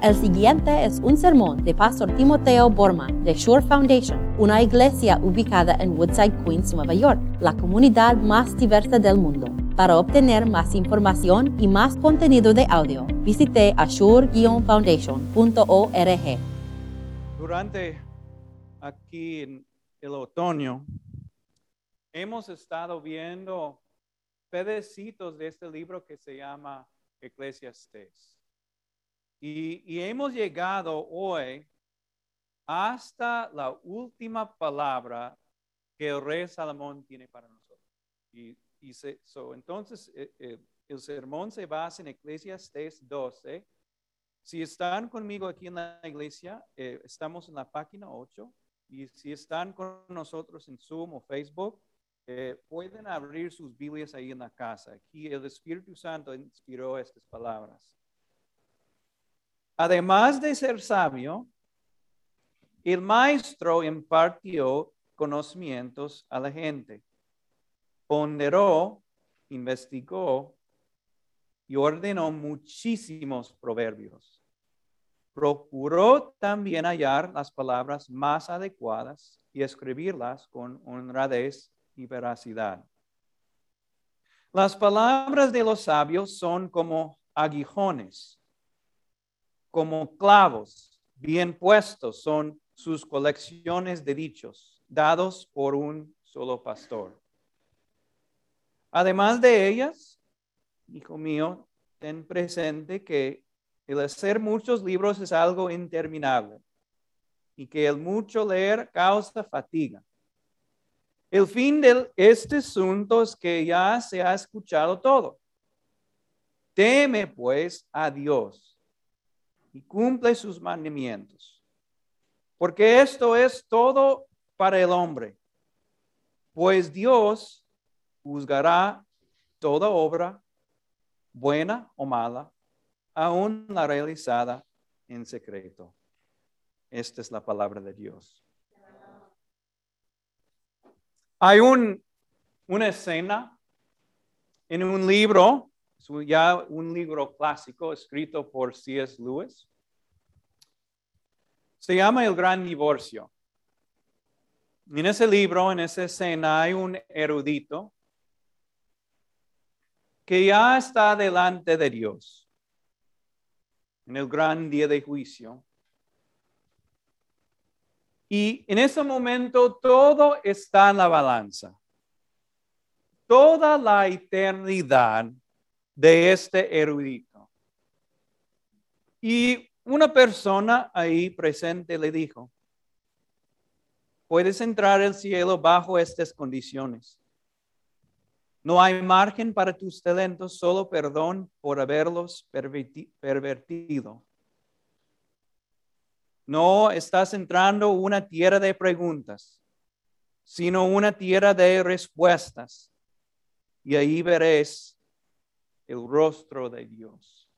El siguiente es un sermón de Pastor Timoteo Borman de Shore Foundation, una iglesia ubicada en Woodside, Queens, Nueva York, la comunidad más diversa del mundo. Para obtener más información y más contenido de audio, visite ashore-foundation.org. Durante aquí en el otoño, hemos estado viendo pedacitos de este libro que se llama Eclesiastes. Y, hemos llegado hoy hasta la última palabra que el rey Salomón tiene para nosotros. Y, y se- so, entonces, eh, eh, el sermón se basa en Eclesiastes 12. Si están conmigo aquí en la iglesia, eh, estamos en la página 8. Y si están con nosotros en Zoom o Facebook, pueden abrir sus Biblias ahí en la casa. Aquí el Espíritu Santo inspiró estas palabras. Además de ser sabio, el maestro impartió conocimientos a la gente, ponderó, investigó y ordenó muchísimos proverbios. Procuró también hallar las palabras más adecuadas y escribirlas con honradez y veracidad. Las palabras de los sabios son como aguijones, como clavos bien puestos son sus colecciones de dichos dados por un solo pastor. Además de ellas, hijo mío, ten presente que el hacer muchos libros es algo interminable y que el mucho leer causa fatiga. El fin de este asunto es que ya se ha escuchado todo. Teme pues a Dios y cumple sus mandamientos, porque esto es todo para el hombre, pues Dios juzgará toda obra, buena o mala, aún la realizada en secreto. Esta es la palabra de Dios. Hay un, una escena en un libro, es ya un libro clásico escrito por C.S. Lewis. Se llama El Gran Divorcio. En ese libro, en esa escena, hay un erudito que ya está delante de Dios en el gran día de juicio. Y en ese momento todo está en la balanza. Toda la eternidad de este erudito. Y una persona ahí presente le dijo, puedes entrar al cielo bajo estas condiciones. No hay margen para tus talentos, solo perdón por haberlos perverti- pervertido. No estás entrando una tierra de preguntas, sino una tierra de respuestas. Y ahí veréis el rostro de Dios.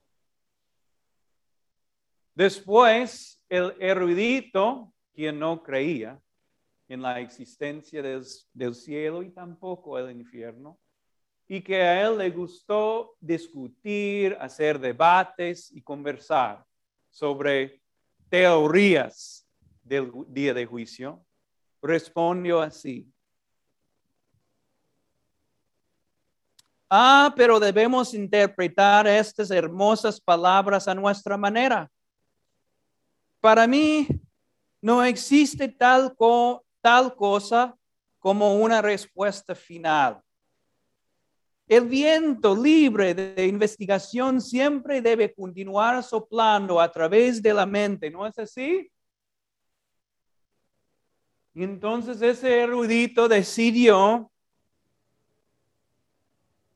Después, el erudito, quien no creía en la existencia del, cielo y tampoco el infierno, y que a él le gustó discutir, hacer debates y conversar sobre teorías del día de juicio, respondió así. Ah, pero debemos interpretar estas hermosas palabras a nuestra manera. Para mí, no existe tal, tal cosa como una respuesta final. El viento libre de investigación siempre debe continuar soplando a través de la mente, ¿no es así? Y entonces ese erudito decidió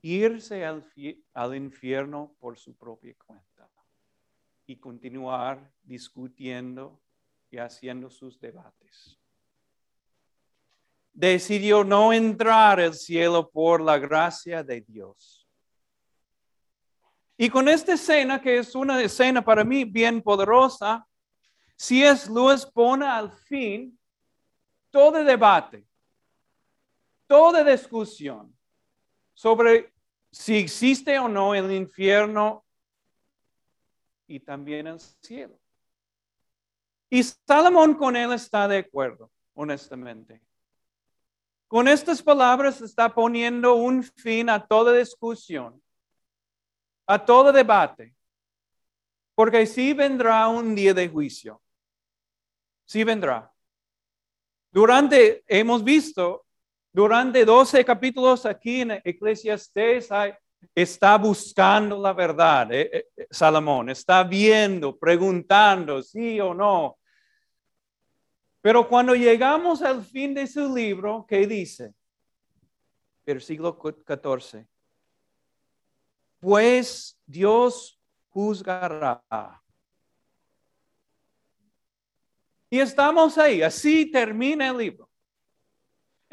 irse al, al infierno por su propia cuenta y continuar discutiendo y haciendo sus debates. Decidió no entrar al cielo por la gracia de Dios. Y con esta escena, que es una escena para mí bien poderosa, C.S. Lewis pone al fin todo debate, toda discusión sobre si existe o no el infierno y también el cielo. Y Salomón con él está de acuerdo, honestamente. Con estas palabras está poniendo un fin a toda discusión, a todo debate, porque sí vendrá un día de juicio. Sí vendrá. Durante, hemos visto, durante 12 capítulos aquí en Eclesiastes está buscando la verdad. Eh, eh, eh, Salomón está viendo, preguntando sí o no. Pero cuando llegamos al fin de su libro, ¿qué dice? Versículo 14. Pues Dios juzgará. Y estamos ahí, así termina el libro.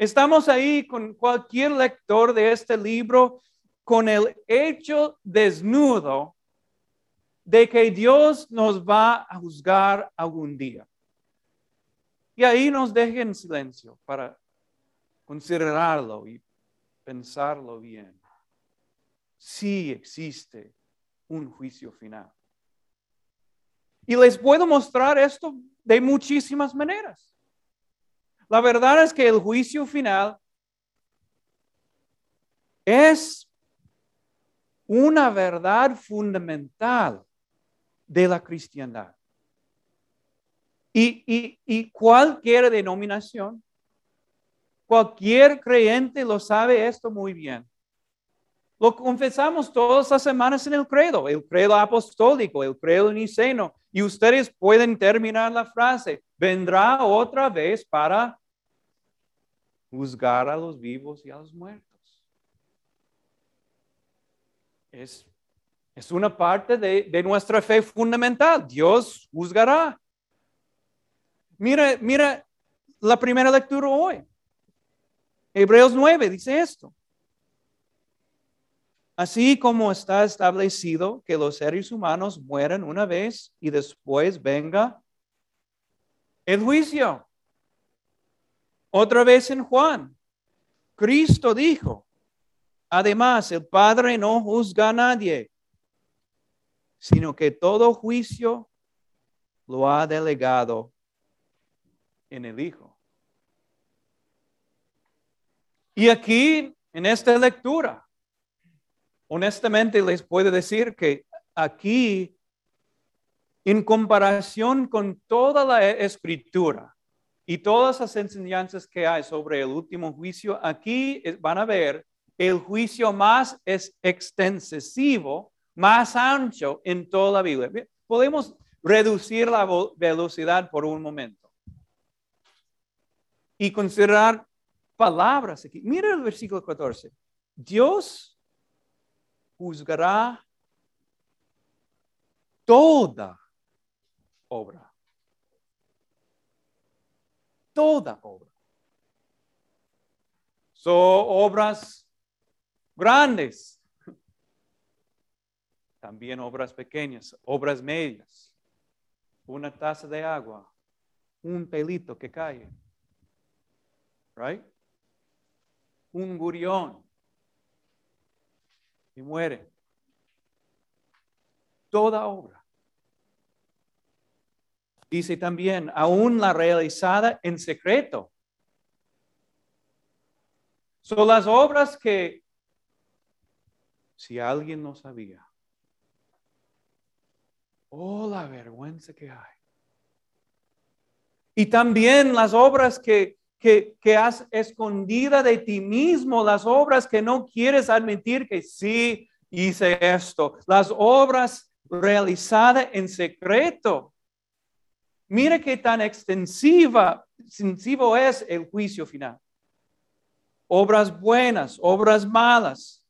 Estamos ahí con cualquier lector de este libro con el hecho desnudo de que Dios nos va a juzgar algún día. Y ahí nos deja en silencio para considerarlo y pensarlo bien. Sí existe un juicio final. Y les puedo mostrar esto de muchísimas maneras. La verdad es que el juicio final es una verdad fundamental de la cristiandad. Y, cualquier denominación, cualquier creyente lo sabe esto muy bien. Lo confesamos todas las semanas en el credo, el credo apostólico, el credo niceno. Y ustedes pueden terminar la frase, vendrá otra vez para juzgar a los vivos y a los muertos. Es, es una parte de, de nuestra fe fundamental. Dios juzgará. Mira, mira la primera lectura hoy. Hebreos 9 dice esto. Así como está establecido que los seres humanos mueren una vez y después venga el juicio. Otra vez en Juan, Cristo dijo, además el Padre no juzga a nadie, sino que todo juicio lo ha delegado en el Hijo. Y aquí, en esta lectura, honestamente les puedo decir que aquí, en comparación con toda la escritura y todas las enseñanzas que hay sobre el último juicio, aquí van a ver el juicio más es extensivo, más ancho en toda la Biblia. Podemos reducir la velocidad por un momento y considerar palabras aquí. Mira el versículo 14. Dios juzgará toda obra. Toda obra. Son obras grandes. También obras pequeñas, obras medias. Una taza de agua, un pelito que cae right? Un gurión y muere. Toda obra. Dice también, aún la realizada en secreto. Son las obras que, si alguien no sabía, oh, la vergüenza que hay. Y también las obras que que, has escondida de ti mismo las obras que no quieres admitir que sí hice esto, las obras realizadas en secreto. Mire qué tan extensiva, extensivo es el juicio final. Obras buenas, obras malas.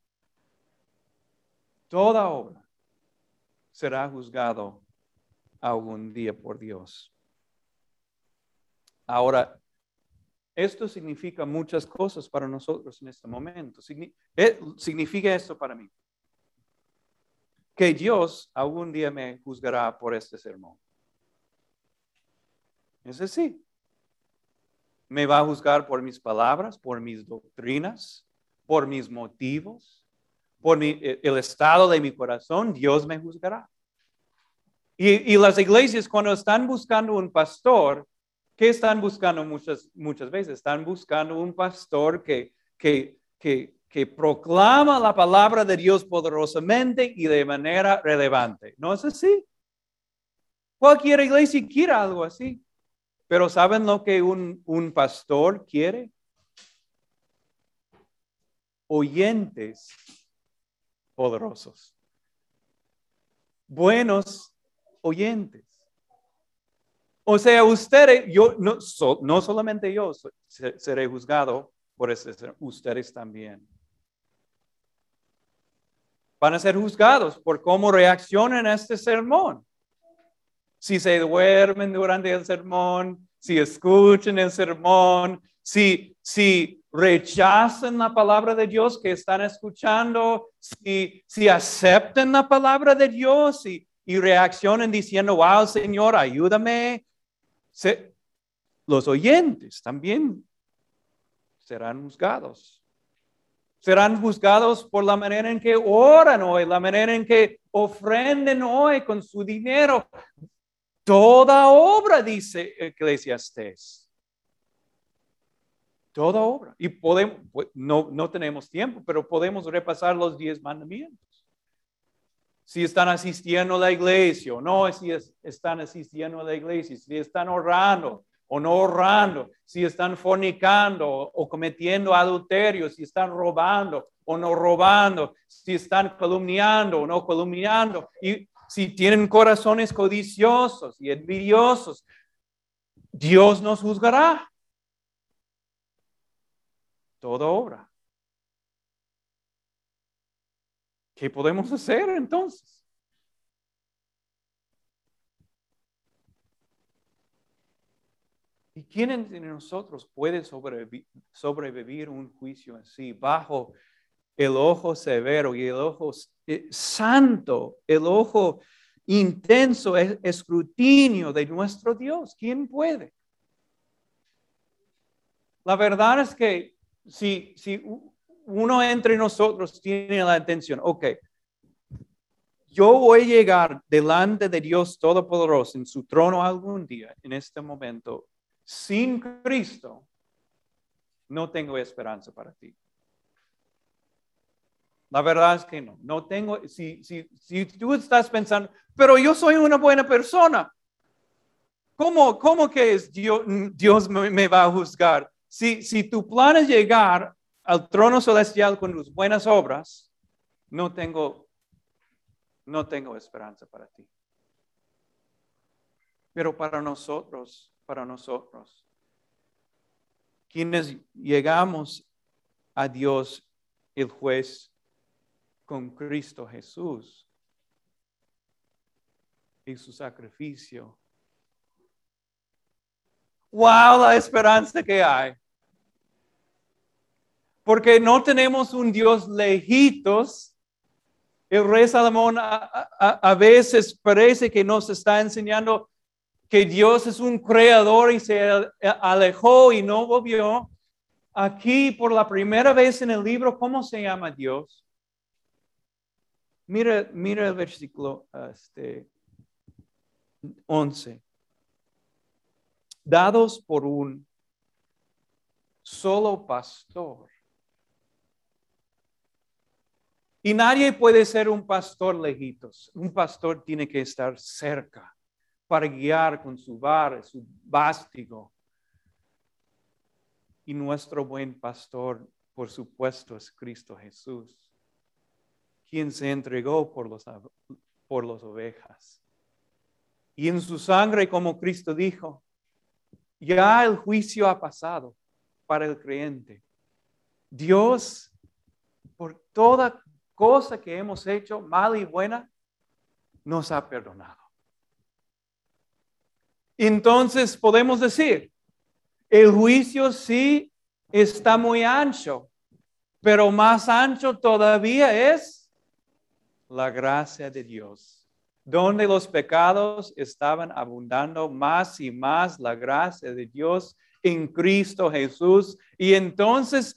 Toda obra será juzgado algún día por Dios. Ahora, esto significa muchas cosas para nosotros en este momento. Eh, significa esto para mí. Que Dios algún día me juzgará por este sermón. Es así. Me va a juzgar por mis palabras, por mis doctrinas, por mis motivos, por eh, el estado de mi corazón. Dios me juzgará. Y, y las iglesias cuando están buscando un pastor, ¿qué están buscando muchas, muchas veces? Están buscando un pastor que, que, que, que proclama la palabra de Dios poderosamente y de manera relevante. ¿No es así? Cualquier iglesia quiere algo así. Pero ¿saben lo que un, un pastor quiere? Oyentes poderosos. Buenos oyentes. O sea, ustedes, yo, no, no solamente yo seré juzgado por eso, ustedes también. Van a ser juzgados por cómo reaccionan a este sermón. Si se duermen durante el sermón, si escuchan el sermón, si, si rechazan la palabra de Dios que están escuchando, si, si aceptan la palabra de Dios y, y reaccionan diciendo, wow, Señor, ayúdame, los oyentes también serán juzgados. Serán juzgados por la manera en que oran hoy, la manera en que ofrenden hoy con su dinero. Toda obra, dice Eclesiastes. Toda obra. Y podemos, pues, no, no tenemos tiempo, pero podemos repasar los diez mandamientos si están asistiendo a la iglesia o no, si están asistiendo a la iglesia, si están orando o no orando, si están fornicando o, cometiendo adulterio, si están robando o no robando, si están calumniando o no calumniando, y si tienen corazones codiciosos y envidiosos, Dios nos juzgará. Todo obra. ¿Qué podemos hacer entonces? ¿Y quién de nosotros puede sobrevivir, un juicio así bajo el ojo severo y el ojo eh, santo, el ojo intenso escrutinio de nuestro Dios? ¿Quién puede? La verdad es que si, si uno entre nosotros tiene la intención, ok, yo voy a llegar delante de Dios Todopoderoso en su trono algún día, en este momento, sin Cristo, no tengo esperanza para ti. La verdad es que no, no tengo, si, si, si tú estás pensando, pero yo soy una buena persona, ¿cómo, cómo que es Dios, Dios me, va a juzgar? Si, si tu plan es llegar al trono celestial con tus buenas obras, no tengo, no tengo esperanza para ti. Pero para nosotros, para nosotros, quienes llegamos a Dios, el juez, con Cristo Jesús y su sacrificio. ¡Wow! La esperanza que hay. Porque no tenemos un Dios lejitos. El rey Salomón a, veces parece que nos está enseñando que Dios es un creador y se alejó y no volvió. Aquí por la primera vez en el libro, ¿cómo se llama Dios? Mira, mira el versículo este, 11. Dados por un solo pastor Y nadie puede ser un pastor lejitos. Un pastor tiene que estar cerca para guiar con su bar, su bástigo. Y nuestro buen pastor, por supuesto, es Cristo Jesús, quien se entregó por los, por las ovejas. Y en su sangre, como Cristo dijo, ya el juicio ha pasado para el creyente. Dios, por toda cosa que hemos hecho, mala y buena, nos ha perdonado. Entonces podemos decir, el juicio sí está muy ancho, pero más ancho todavía es la gracia de Dios. Donde los pecados estaban abundando más y más la gracia de Dios en Cristo Jesús. Y entonces,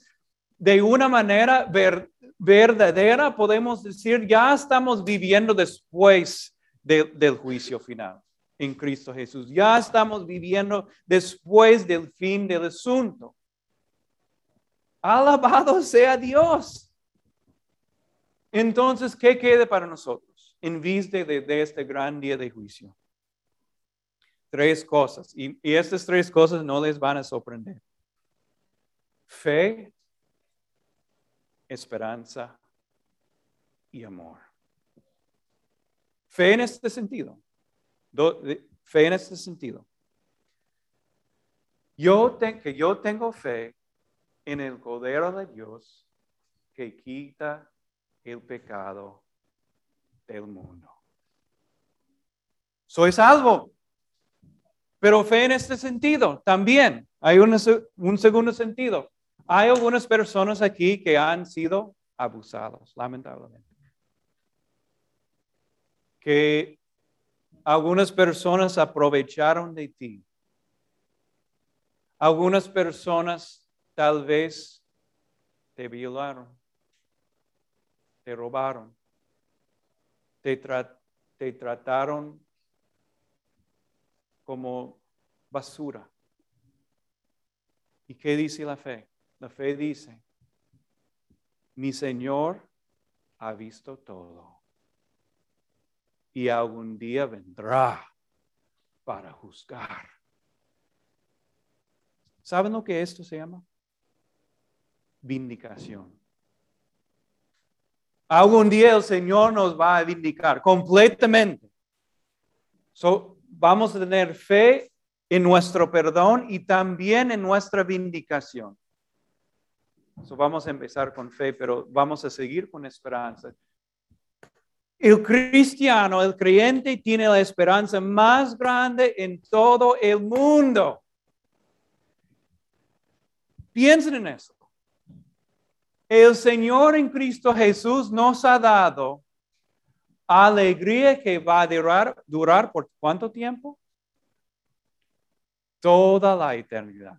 de una manera ver, verdadera, podemos decir, ya estamos viviendo después de- del juicio final en Cristo Jesús. Ya estamos viviendo después del fin del asunto. Alabado sea Dios. Entonces, ¿qué queda para nosotros en vista de, este gran día de juicio? Tres cosas. Y, y estas tres cosas no les van a sorprender. Fe, esperanza y amor. Fe en este sentido. Fe en este sentido. Yo te- que yo tengo fe en el Cordero de Dios que quita el pecado del mundo. Soy salvo. Pero fe en este sentido también. Hay un segundo sentido. Hay algunas personas aquí que han sido abusados, lamentablemente. Que algunas personas aprovecharon de ti. Algunas personas tal vez te violaron, te robaron, te, te trataron como basura. ¿Y qué dice la fe? La fe dice, mi Señor ha visto todo y algún día vendrá para juzgar. ¿Saben lo que esto se llama? Vindicación. Algún día el Señor nos va a vindicar completamente. So, vamos a tener fe en nuestro perdón y también en nuestra vindicación. So, vamos a empezar con fe, pero vamos a seguir con esperanza. El cristiano, el creyente, tiene la esperanza más grande en todo el mundo. Piensen en eso. El Señor en Cristo Jesús nos ha dado alegría que va a durar, durar por cuánto tiempo? Toda la eternidad.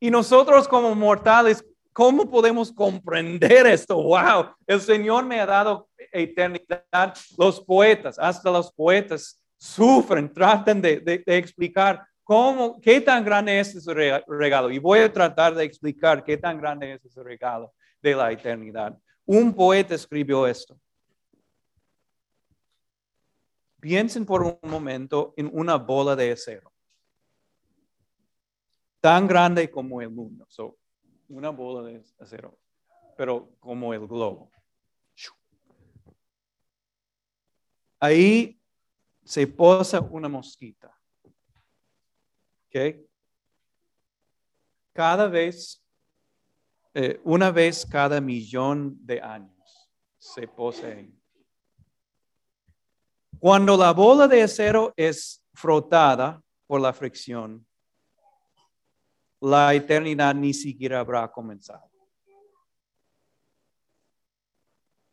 Y nosotros como mortales, ¿cómo podemos comprender esto? Wow, el Señor me ha dado eternidad. Los poetas, hasta los poetas sufren, tratan de, de- de explicar cómo, qué tan grande es ese re- regalo. Y voy a tratar de explicar qué tan grande es ese regalo de la eternidad. Un poeta escribió esto. Piensen por un momento en una bola de acero tan grande como el mundo. So, una bola de acero, pero como el globo. Ahí se posa una mosquita. ¿Ok? Cada vez, eh, una vez cada millón de años se ahí. Cuando la bola de acero es frotada por la fricción, la eternidad ni siquiera habrá comenzado.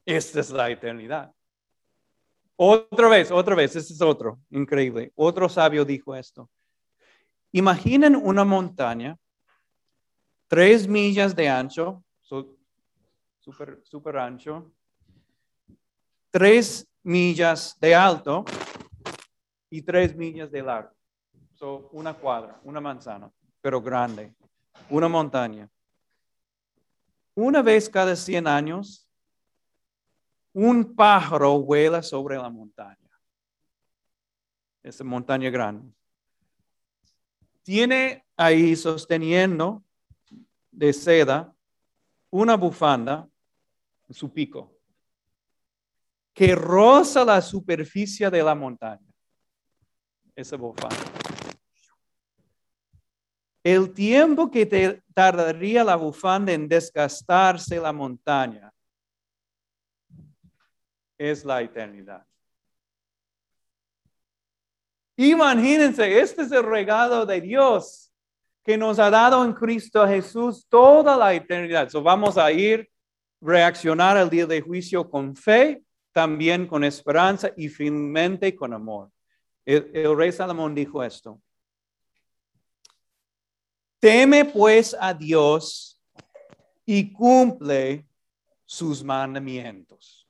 Esta es la eternidad. Otra vez, otra vez, este es otro, increíble. Otro sabio dijo esto. Imaginen una montaña, tres millas de ancho, super, super ancho, tres millas de alto y tres millas de largo. So, una cuadra, una manzana, pero grande, una montaña. Una vez cada 100 años, un pájaro vuela sobre la montaña. Esa montaña grande. Tiene ahí sosteniendo de seda una bufanda en su pico que roza la superficie de la montaña. Esa bufanda. El tiempo que te tardaría la bufanda en desgastarse la montaña es la eternidad. Imagínense, este es el regalo de Dios que nos ha dado en Cristo Jesús toda la eternidad. So vamos a ir reaccionar al día de juicio con fe, también con esperanza y finalmente con amor. El, el rey Salomón dijo esto. Teme pues a Dios y cumple sus mandamientos.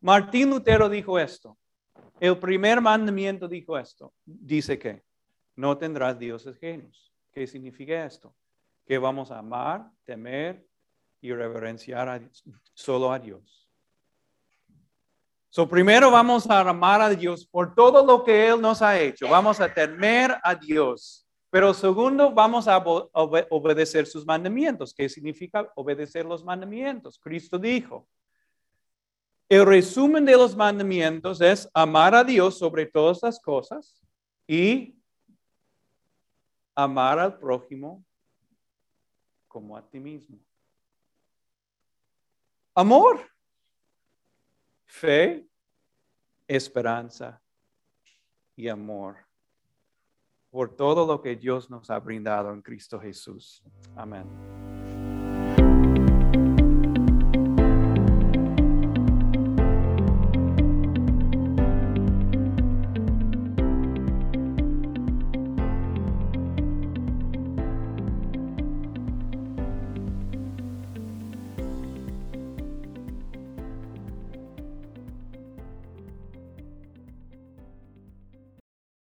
Martín Lutero dijo esto. El primer mandamiento dijo esto, dice que no tendrás dioses ajenos. ¿Qué significa esto? Que vamos a amar, temer y reverenciar solo a Dios. So, primero vamos a amar a Dios por todo lo que Él nos ha hecho. Vamos a temer a Dios. Pero segundo, vamos a obedecer sus mandamientos. ¿Qué significa obedecer los mandamientos? Cristo dijo, el resumen de los mandamientos es amar a Dios sobre todas las cosas y amar al prójimo como a ti mismo. Amor, fe, esperanza y amor por todo lo que Dios nos ha brindado en Cristo Jesús. Amén.